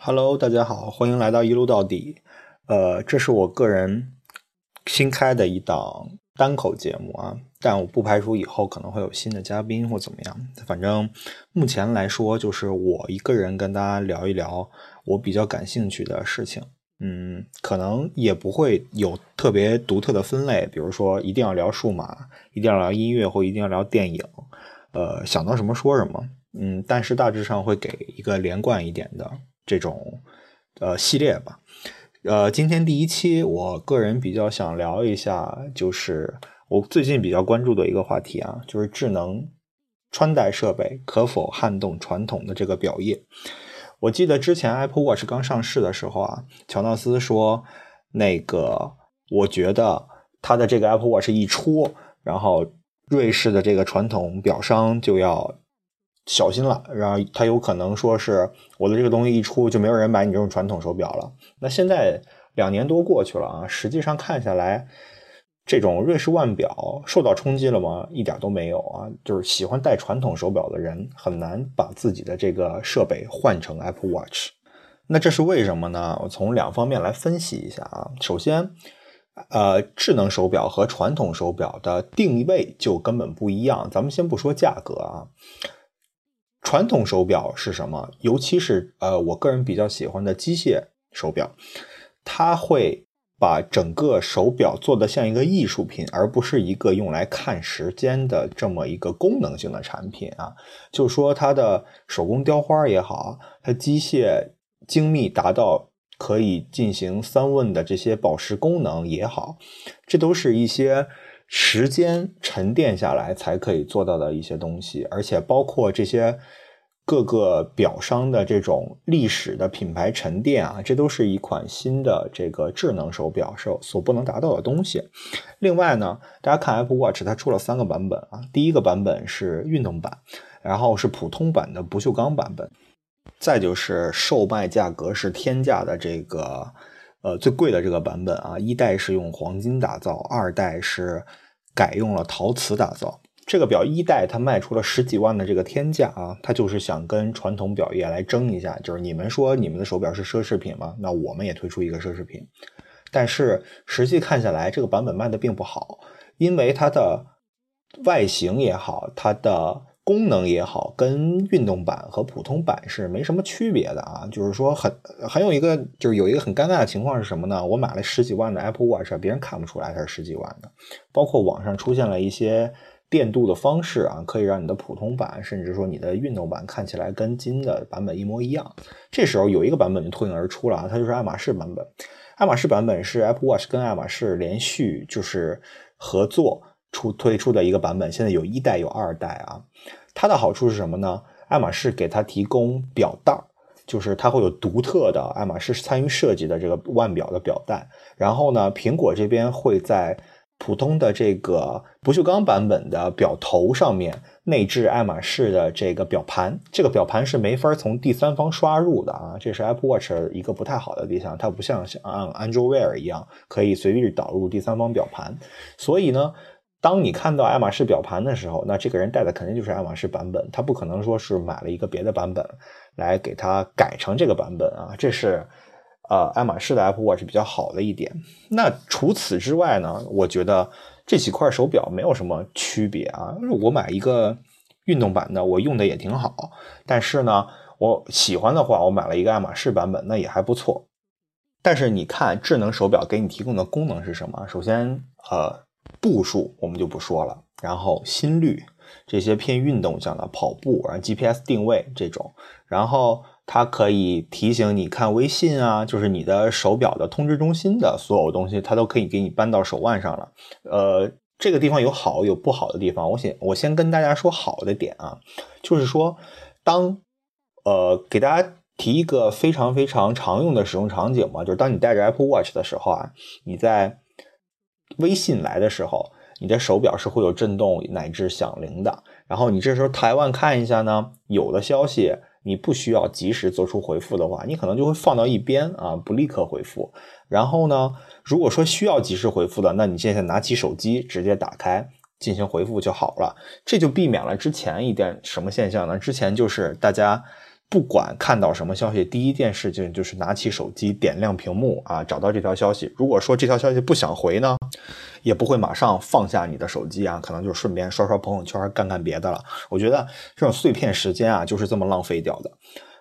Hello，大家好，欢迎来到一路到底。呃，这是我个人新开的一档单口节目啊，但我不排除以后可能会有新的嘉宾或怎么样。反正目前来说，就是我一个人跟大家聊一聊我比较感兴趣的事情。嗯，可能也不会有特别独特的分类，比如说一定要聊数码，一定要聊音乐，或一定要聊电影。呃，想到什么说什么。嗯，但是大致上会给一个连贯一点的。这种呃系列吧，呃，今天第一期，我个人比较想聊一下，就是我最近比较关注的一个话题啊，就是智能穿戴设备可否撼动传统的这个表业。我记得之前 Apple Watch 刚上市的时候啊，乔纳斯说，那个我觉得他的这个 Apple Watch 一出，然后瑞士的这个传统表商就要。小心了，然后他有可能说是我的这个东西一出就没有人买你这种传统手表了。那现在两年多过去了啊，实际上看下来，这种瑞士腕表受到冲击了吗？一点都没有啊。就是喜欢戴传统手表的人很难把自己的这个设备换成 Apple Watch。那这是为什么呢？我从两方面来分析一下啊。首先，呃，智能手表和传统手表的定位就根本不一样。咱们先不说价格啊。传统手表是什么？尤其是呃，我个人比较喜欢的机械手表，它会把整个手表做的像一个艺术品，而不是一个用来看时间的这么一个功能性的产品啊。就是说它的手工雕花也好，它机械精密达到可以进行三问的这些宝石功能也好，这都是一些。时间沉淀下来才可以做到的一些东西，而且包括这些各个表商的这种历史的品牌沉淀啊，这都是一款新的这个智能手表所所不能达到的东西。另外呢，大家看 Apple Watch，它出了三个版本啊，第一个版本是运动版，然后是普通版的不锈钢版本，再就是售卖价格是天价的这个。呃，最贵的这个版本啊，一代是用黄金打造，二代是改用了陶瓷打造。这个表一代它卖出了十几万的这个天价啊，它就是想跟传统表业来争一下，就是你们说你们的手表是奢侈品吗？那我们也推出一个奢侈品。但是实际看下来，这个版本卖的并不好，因为它的外形也好，它的。功能也好，跟运动版和普通版是没什么区别的啊。就是说，很很有一个，就是有一个很尴尬的情况是什么呢？我买了十几万的 Apple Watch，别人看不出来它是十几万的。包括网上出现了一些电镀的方式啊，可以让你的普通版，甚至说你的运动版看起来跟金的版本一模一样。这时候有一个版本就脱颖而出了啊，它就是爱马仕版本。爱马仕版本是 Apple Watch 跟爱马仕连续就是合作出推出的一个版本，现在有一代有二代啊。它的好处是什么呢？爱马仕给它提供表带儿就是它会有独特的爱马仕参与设计的这个腕表的表带。然后呢，苹果这边会在普通的这个不锈钢版本的表头上面内置爱马仕的这个表盘。这个表盘是没法从第三方刷入的啊，这是 Apple Watch 一个不太好的地方。它不像像 Android Wear 一样可以随意导入第三方表盘，所以呢。当你看到爱马仕表盘的时候，那这个人戴的肯定就是爱马仕版本，他不可能说是买了一个别的版本来给他改成这个版本啊。这是呃爱马仕的 Apple Watch 比较好的一点。那除此之外呢，我觉得这几块手表没有什么区别啊。我买一个运动版的，我用的也挺好。但是呢，我喜欢的话，我买了一个爱马仕版本，那也还不错。但是你看，智能手表给你提供的功能是什么？首先，呃。步数我们就不说了，然后心率这些偏运动向的跑步，然后 GPS 定位这种，然后它可以提醒你看微信啊，就是你的手表的通知中心的所有东西，它都可以给你搬到手腕上了。呃，这个地方有好有不好的地方，我先我先跟大家说好的点啊，就是说当呃给大家提一个非常非常常用的使用场景嘛，就是当你带着 Apple Watch 的时候啊，你在。微信来的时候，你的手表是会有震动乃至响铃的。然后你这时候台湾看一下呢，有的消息你不需要及时做出回复的话，你可能就会放到一边啊，不立刻回复。然后呢，如果说需要及时回复的，那你现在拿起手机直接打开进行回复就好了。这就避免了之前一点什么现象呢？之前就是大家不管看到什么消息，第一件事情就是拿起手机点亮屏幕啊，找到这条消息。如果说这条消息不想回呢，也不会马上放下你的手机啊，可能就顺便刷刷朋友圈，干干别的了。我觉得这种碎片时间啊，就是这么浪费掉的。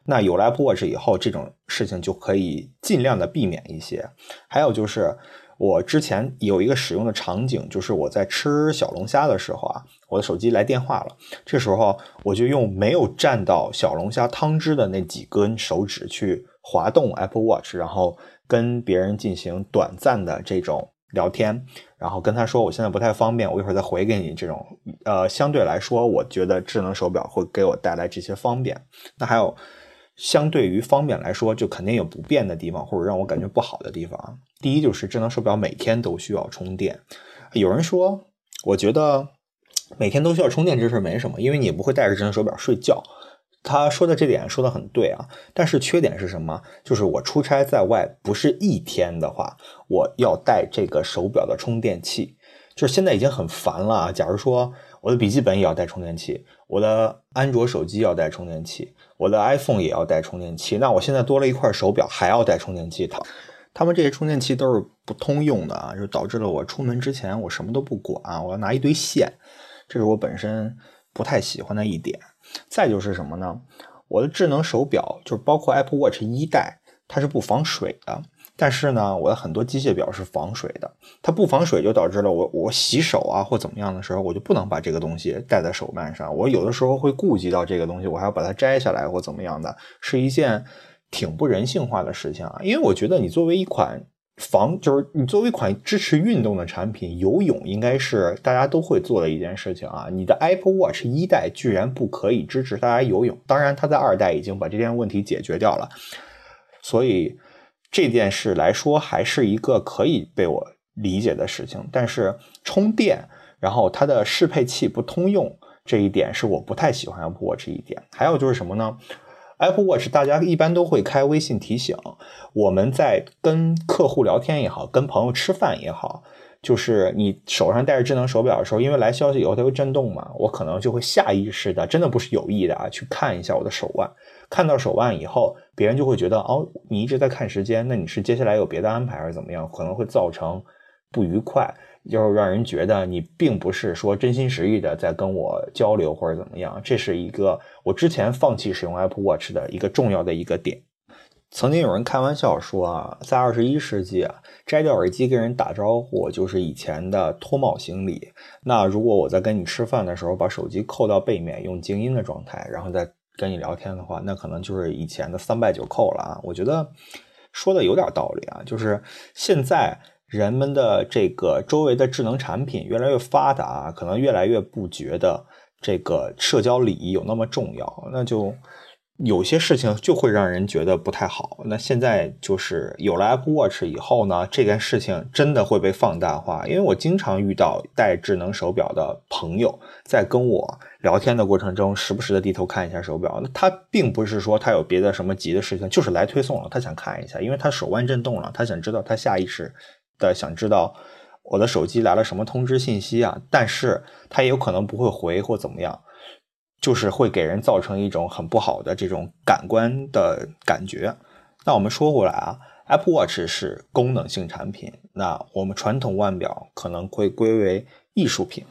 那有了 Apple Watch 以后，这种事情就可以尽量的避免一些。还有就是。我之前有一个使用的场景，就是我在吃小龙虾的时候啊，我的手机来电话了。这时候我就用没有蘸到小龙虾汤汁的那几根手指去滑动 Apple Watch，然后跟别人进行短暂的这种聊天，然后跟他说我现在不太方便，我一会儿再回给你。这种呃，相对来说，我觉得智能手表会给我带来这些方便。那还有。相对于方便来说，就肯定有不便的地方，或者让我感觉不好的地方。第一就是智能手表每天都需要充电。有人说，我觉得每天都需要充电这事没什么，因为你不会带着智能手表睡觉。他说的这点说的很对啊，但是缺点是什么？就是我出差在外不是一天的话，我要带这个手表的充电器，就是现在已经很烦了啊。假如说我的笔记本也要带充电器，我的安卓手机要带充电器。我的 iPhone 也要带充电器，那我现在多了一块手表，还要带充电器。它，他们这些充电器都是不通用的啊，就导致了我出门之前我什么都不管，我要拿一堆线，这是我本身不太喜欢的一点。再就是什么呢？我的智能手表就是包括 Apple Watch 一代，它是不防水的。但是呢，我的很多机械表是防水的，它不防水就导致了我我洗手啊或怎么样的时候，我就不能把这个东西戴在手腕上。我有的时候会顾及到这个东西，我还要把它摘下来或怎么样的，是一件挺不人性化的事情啊。因为我觉得你作为一款防，就是你作为一款支持运动的产品，游泳应该是大家都会做的一件事情啊。你的 Apple Watch 一代居然不可以支持大家游泳，当然它在二代已经把这件问题解决掉了，所以。这件事来说，还是一个可以被我理解的事情。但是充电，然后它的适配器不通用，这一点是我不太喜欢 Apple Watch 一点。还有就是什么呢？Apple Watch 大家一般都会开微信提醒，我们在跟客户聊天也好，跟朋友吃饭也好，就是你手上戴着智能手表的时候，因为来消息以后它会震动嘛，我可能就会下意识的，真的不是有意的啊，去看一下我的手腕。看到手腕以后，别人就会觉得哦，你一直在看时间，那你是接下来有别的安排还是怎么样？可能会造成不愉快，就是让人觉得你并不是说真心实意的在跟我交流或者怎么样。这是一个我之前放弃使用 Apple Watch 的一个重要的一个点。曾经有人开玩笑说啊，在二十一世纪啊，摘掉耳机跟人打招呼就是以前的脱帽行礼。那如果我在跟你吃饭的时候把手机扣到背面，用静音的状态，然后再。跟你聊天的话，那可能就是以前的三拜九叩了啊！我觉得说的有点道理啊，就是现在人们的这个周围的智能产品越来越发达，可能越来越不觉得这个社交礼仪有那么重要，那就。有些事情就会让人觉得不太好。那现在就是有了 Apple Watch 以后呢，这件事情真的会被放大化。因为我经常遇到戴智能手表的朋友，在跟我聊天的过程中，时不时的低头看一下手表。那他并不是说他有别的什么急的事情，就是来推送了，他想看一下，因为他手腕震动了，他想知道，他下意识的想知道我的手机来了什么通知信息啊。但是他也有可能不会回或怎么样。就是会给人造成一种很不好的这种感官的感觉。那我们说回来啊，Apple Watch 是功能性产品，那我们传统腕表可能会归为艺术品。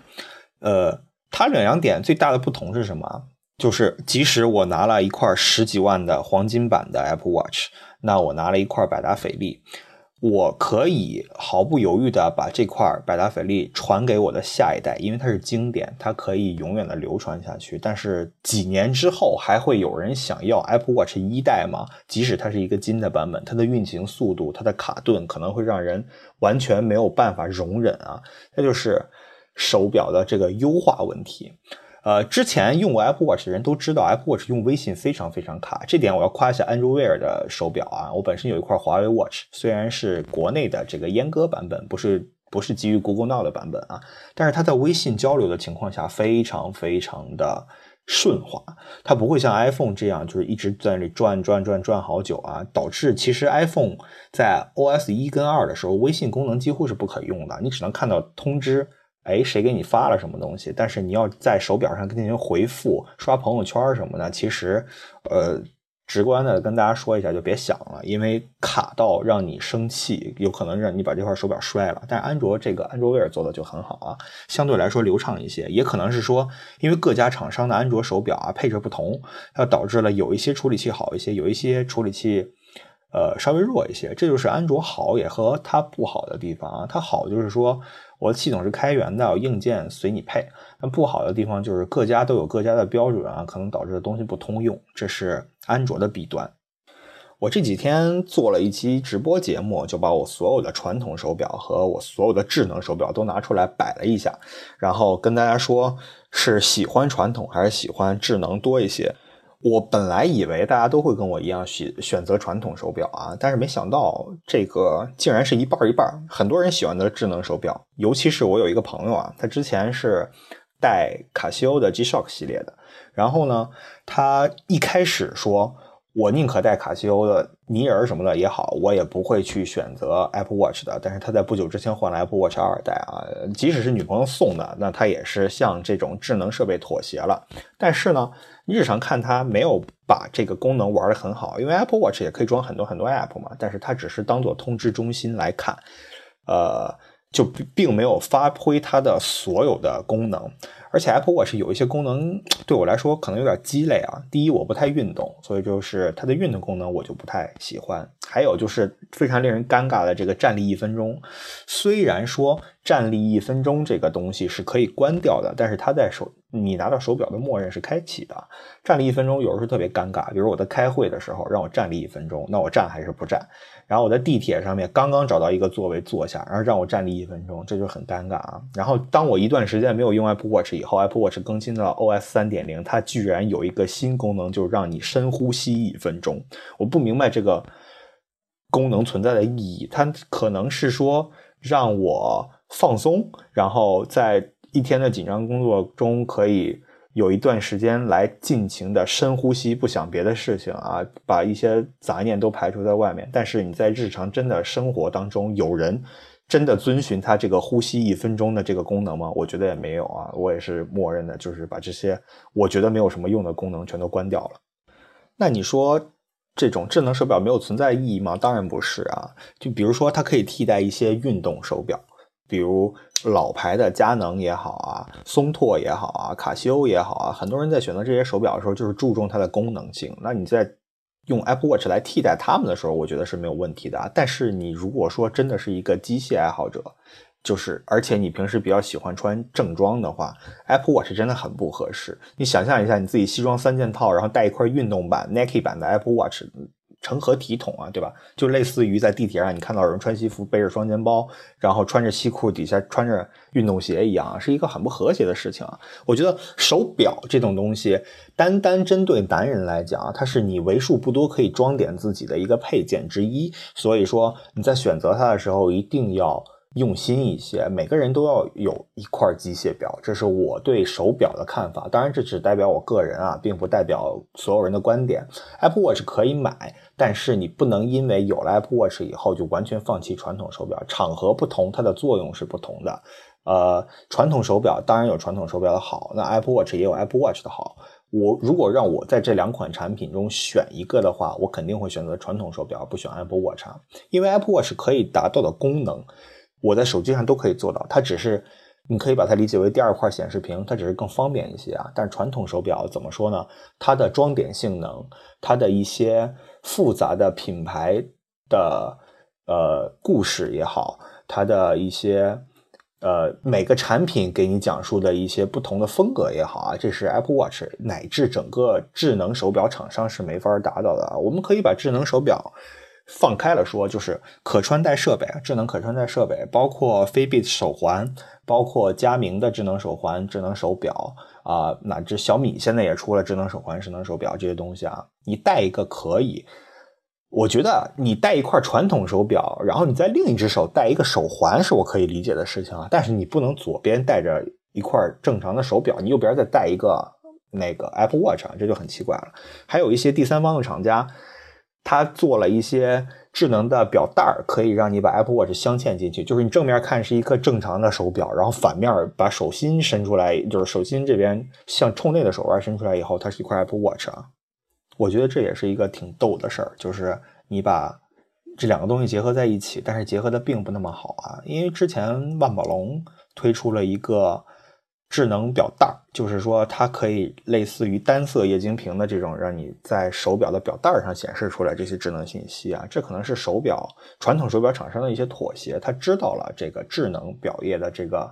呃，它两两点最大的不同是什么？就是即使我拿了一块十几万的黄金版的 Apple Watch，那我拿了一块百达翡丽。我可以毫不犹豫地把这块百达翡丽传给我的下一代，因为它是经典，它可以永远的流传下去。但是几年之后，还会有人想要 Apple Watch 一代吗？即使它是一个金的版本，它的运行速度、它的卡顿可能会让人完全没有办法容忍啊！这就是手表的这个优化问题。呃，之前用过 Apple Watch 的人都知道，Apple Watch 用微信非常非常卡。这点我要夸一下 Andrew Wear 的手表啊。我本身有一块华为 Watch，虽然是国内的这个阉割版本，不是不是基于 Google Now 的版本啊，但是它在微信交流的情况下非常非常的顺滑。它不会像 iPhone 这样，就是一直在那里转转转转好久啊，导致其实 iPhone 在 OS 一跟二的时候，微信功能几乎是不可用的，你只能看到通知。哎，谁给你发了什么东西？但是你要在手表上进行回复、刷朋友圈什么的，其实，呃，直观的跟大家说一下，就别想了，因为卡到让你生气，有可能让你把这块手表摔了。但安卓这个安卓威尔做的就很好啊，相对来说流畅一些。也可能是说，因为各家厂商的安卓手表啊配置不同，它导致了有一些处理器好一些，有一些处理器呃稍微弱一些。这就是安卓好也和它不好的地方啊。它好就是说我的系统是开源的，硬件随你配。但不好的地方就是各家都有各家的标准啊，可能导致的东西不通用，这是安卓的弊端。我这几天做了一期直播节目，就把我所有的传统手表和我所有的智能手表都拿出来摆了一下，然后跟大家说是喜欢传统还是喜欢智能多一些。我本来以为大家都会跟我一样选选择传统手表啊，但是没想到这个竟然是一半一半。很多人喜欢的智能手表，尤其是我有一个朋友啊，他之前是。带卡西欧的 G-Shock 系列的，然后呢，他一开始说，我宁可带卡西欧的尼人什么的也好，我也不会去选择 Apple Watch 的。但是他在不久之前换了 Apple Watch 二代啊，即使是女朋友送的，那他也是向这种智能设备妥协了。但是呢，日常看他没有把这个功能玩的很好，因为 Apple Watch 也可以装很多很多 App 嘛，但是它只是当做通知中心来看，呃。就并没有发挥它的所有的功能，而且 Apple Watch 有一些功能对我来说可能有点鸡肋啊。第一，我不太运动，所以就是它的运动功能我就不太喜欢。还有就是非常令人尴尬的这个站立一分钟，虽然说站立一分钟这个东西是可以关掉的，但是它在手你拿到手表的默认是开启的。站立一分钟有时候特别尴尬，比如我在开会的时候让我站立一分钟，那我站还是不站？然后我在地铁上面刚刚找到一个座位坐下，然后让我站立一分钟，这就很尴尬啊。然后当我一段时间没有用 Apple Watch 以后，Apple Watch 更新到 OS 三点零，它居然有一个新功能，就是让你深呼吸一分钟。我不明白这个功能存在的意义，它可能是说让我放松，然后在一天的紧张工作中可以。有一段时间来尽情的深呼吸，不想别的事情啊，把一些杂念都排除在外面。但是你在日常真的生活当中，有人真的遵循它这个呼吸一分钟的这个功能吗？我觉得也没有啊，我也是默认的，就是把这些我觉得没有什么用的功能全都关掉了。那你说这种智能手表没有存在意义吗？当然不是啊，就比如说它可以替代一些运动手表。比如老牌的佳能也好啊，松拓也好啊，卡西欧也好啊，很多人在选择这些手表的时候，就是注重它的功能性。那你在用 Apple Watch 来替代它们的时候，我觉得是没有问题的。但是你如果说真的是一个机械爱好者，就是而且你平时比较喜欢穿正装的话，Apple Watch 真的很不合适。你想象一下，你自己西装三件套，然后带一块运动版 Nike 版的 Apple Watch。成何体统啊，对吧？就类似于在地铁上，你看到有人穿西服背着双肩包，然后穿着西裤底下穿着运动鞋一样，是一个很不和谐的事情啊。我觉得手表这种东西，单单针对男人来讲，它是你为数不多可以装点自己的一个配件之一。所以说你在选择它的时候，一定要。用心一些，每个人都要有一块机械表，这是我对手表的看法。当然，这只代表我个人啊，并不代表所有人的观点。Apple Watch 可以买，但是你不能因为有了 Apple Watch 以后就完全放弃传统手表。场合不同，它的作用是不同的。呃，传统手表当然有传统手表的好，那 Apple Watch 也有 Apple Watch 的好。我如果让我在这两款产品中选一个的话，我肯定会选择传统手表，不选 Apple Watch，因为 Apple Watch 可以达到的功能。我在手机上都可以做到，它只是你可以把它理解为第二块显示屏，它只是更方便一些啊。但是传统手表怎么说呢？它的装点性能，它的一些复杂的品牌的呃故事也好，它的一些呃每个产品给你讲述的一些不同的风格也好啊，这是 Apple Watch 乃至整个智能手表厂商是没法达到的啊。我们可以把智能手表。放开了说，就是可穿戴设备，智能可穿戴设备，包括飞 b 手环，包括佳明的智能手环、智能手表啊，乃至小米现在也出了智能手环、智能手表这些东西啊。你戴一个可以，我觉得你戴一块传统手表，然后你在另一只手戴一个手环，是我可以理解的事情啊。但是你不能左边戴着一块正常的手表，你右边再戴一个那个 Apple Watch，这就很奇怪了。还有一些第三方的厂家。它做了一些智能的表带儿，可以让你把 Apple Watch 镶嵌进去。就是你正面看是一颗正常的手表，然后反面把手心伸出来，就是手心这边向冲内的手腕伸出来以后，它是一块 Apple Watch 啊。我觉得这也是一个挺逗的事儿，就是你把这两个东西结合在一起，但是结合的并不那么好啊。因为之前万宝龙推出了一个智能表带儿，就是说它可以类似于单色液晶屏的这种，让你在手表的表带上显示出来这些智能信息啊。这可能是手表传统手表厂商的一些妥协，他知道了这个智能表业的这个。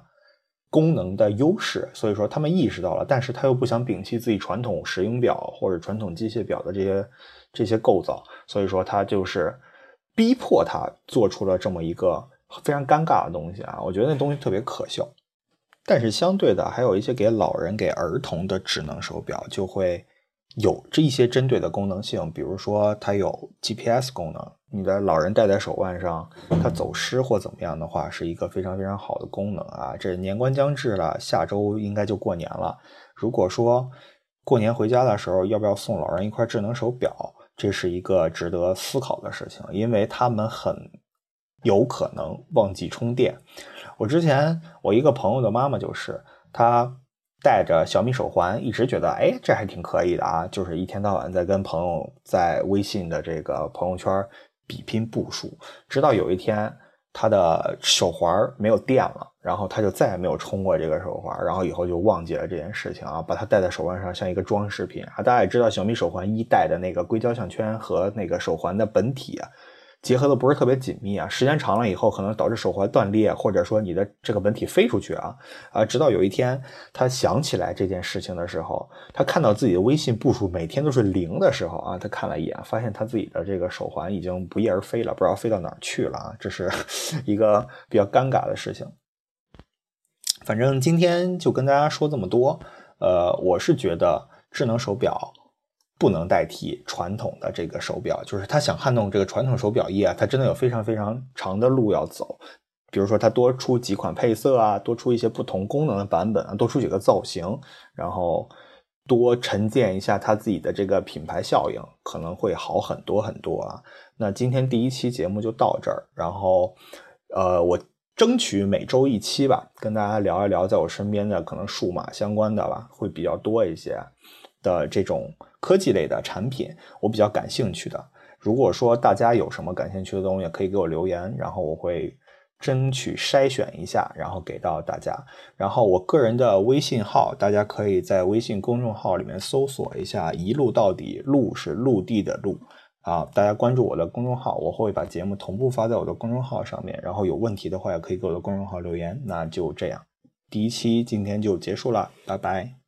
功能的优势，所以说他们意识到了，但是他又不想摒弃自己传统石英表或者传统机械表的这些这些构造，所以说他就是逼迫他做出了这么一个非常尴尬的东西啊！我觉得那东西特别可笑。但是相对的，还有一些给老人、给儿童的智能手表就会有这一些针对的功能性，比如说它有 GPS 功能。你的老人戴在手腕上，他走失或怎么样的话，是一个非常非常好的功能啊！这年关将至了，下周应该就过年了。如果说过年回家的时候，要不要送老人一块智能手表，这是一个值得思考的事情，因为他们很有可能忘记充电。我之前我一个朋友的妈妈就是，她戴着小米手环，一直觉得哎，这还挺可以的啊，就是一天到晚在跟朋友在微信的这个朋友圈。比拼步数，直到有一天她的手环没有电了，然后他就再也没有充过这个手环，然后以后就忘记了这件事情啊，把它戴在手腕上像一个装饰品啊。大家也知道小米手环一代的那个硅胶项圈和那个手环的本体啊。结合的不是特别紧密啊，时间长了以后可能导致手环断裂，或者说你的这个本体飞出去啊啊！直到有一天他想起来这件事情的时候，他看到自己的微信步数每天都是零的时候啊，他看了一眼，发现他自己的这个手环已经不翼而飞了，不知道飞到哪儿去了啊！这是一个比较尴尬的事情。反正今天就跟大家说这么多，呃，我是觉得智能手表。不能代替传统的这个手表，就是他想撼动这个传统手表业啊，他真的有非常非常长的路要走。比如说，他多出几款配色啊，多出一些不同功能的版本啊，多出几个造型，然后多沉淀一下他自己的这个品牌效应，可能会好很多很多啊。那今天第一期节目就到这儿，然后呃，我争取每周一期吧，跟大家聊一聊在我身边的可能数码相关的吧，会比较多一些的这种。科技类的产品，我比较感兴趣的。如果说大家有什么感兴趣的东西，可以给我留言，然后我会争取筛选一下，然后给到大家。然后我个人的微信号，大家可以在微信公众号里面搜索一下“一路到底”，路是陆地的路啊。大家关注我的公众号，我会把节目同步发在我的公众号上面。然后有问题的话，也可以给我的公众号留言。那就这样，第一期今天就结束了，拜拜。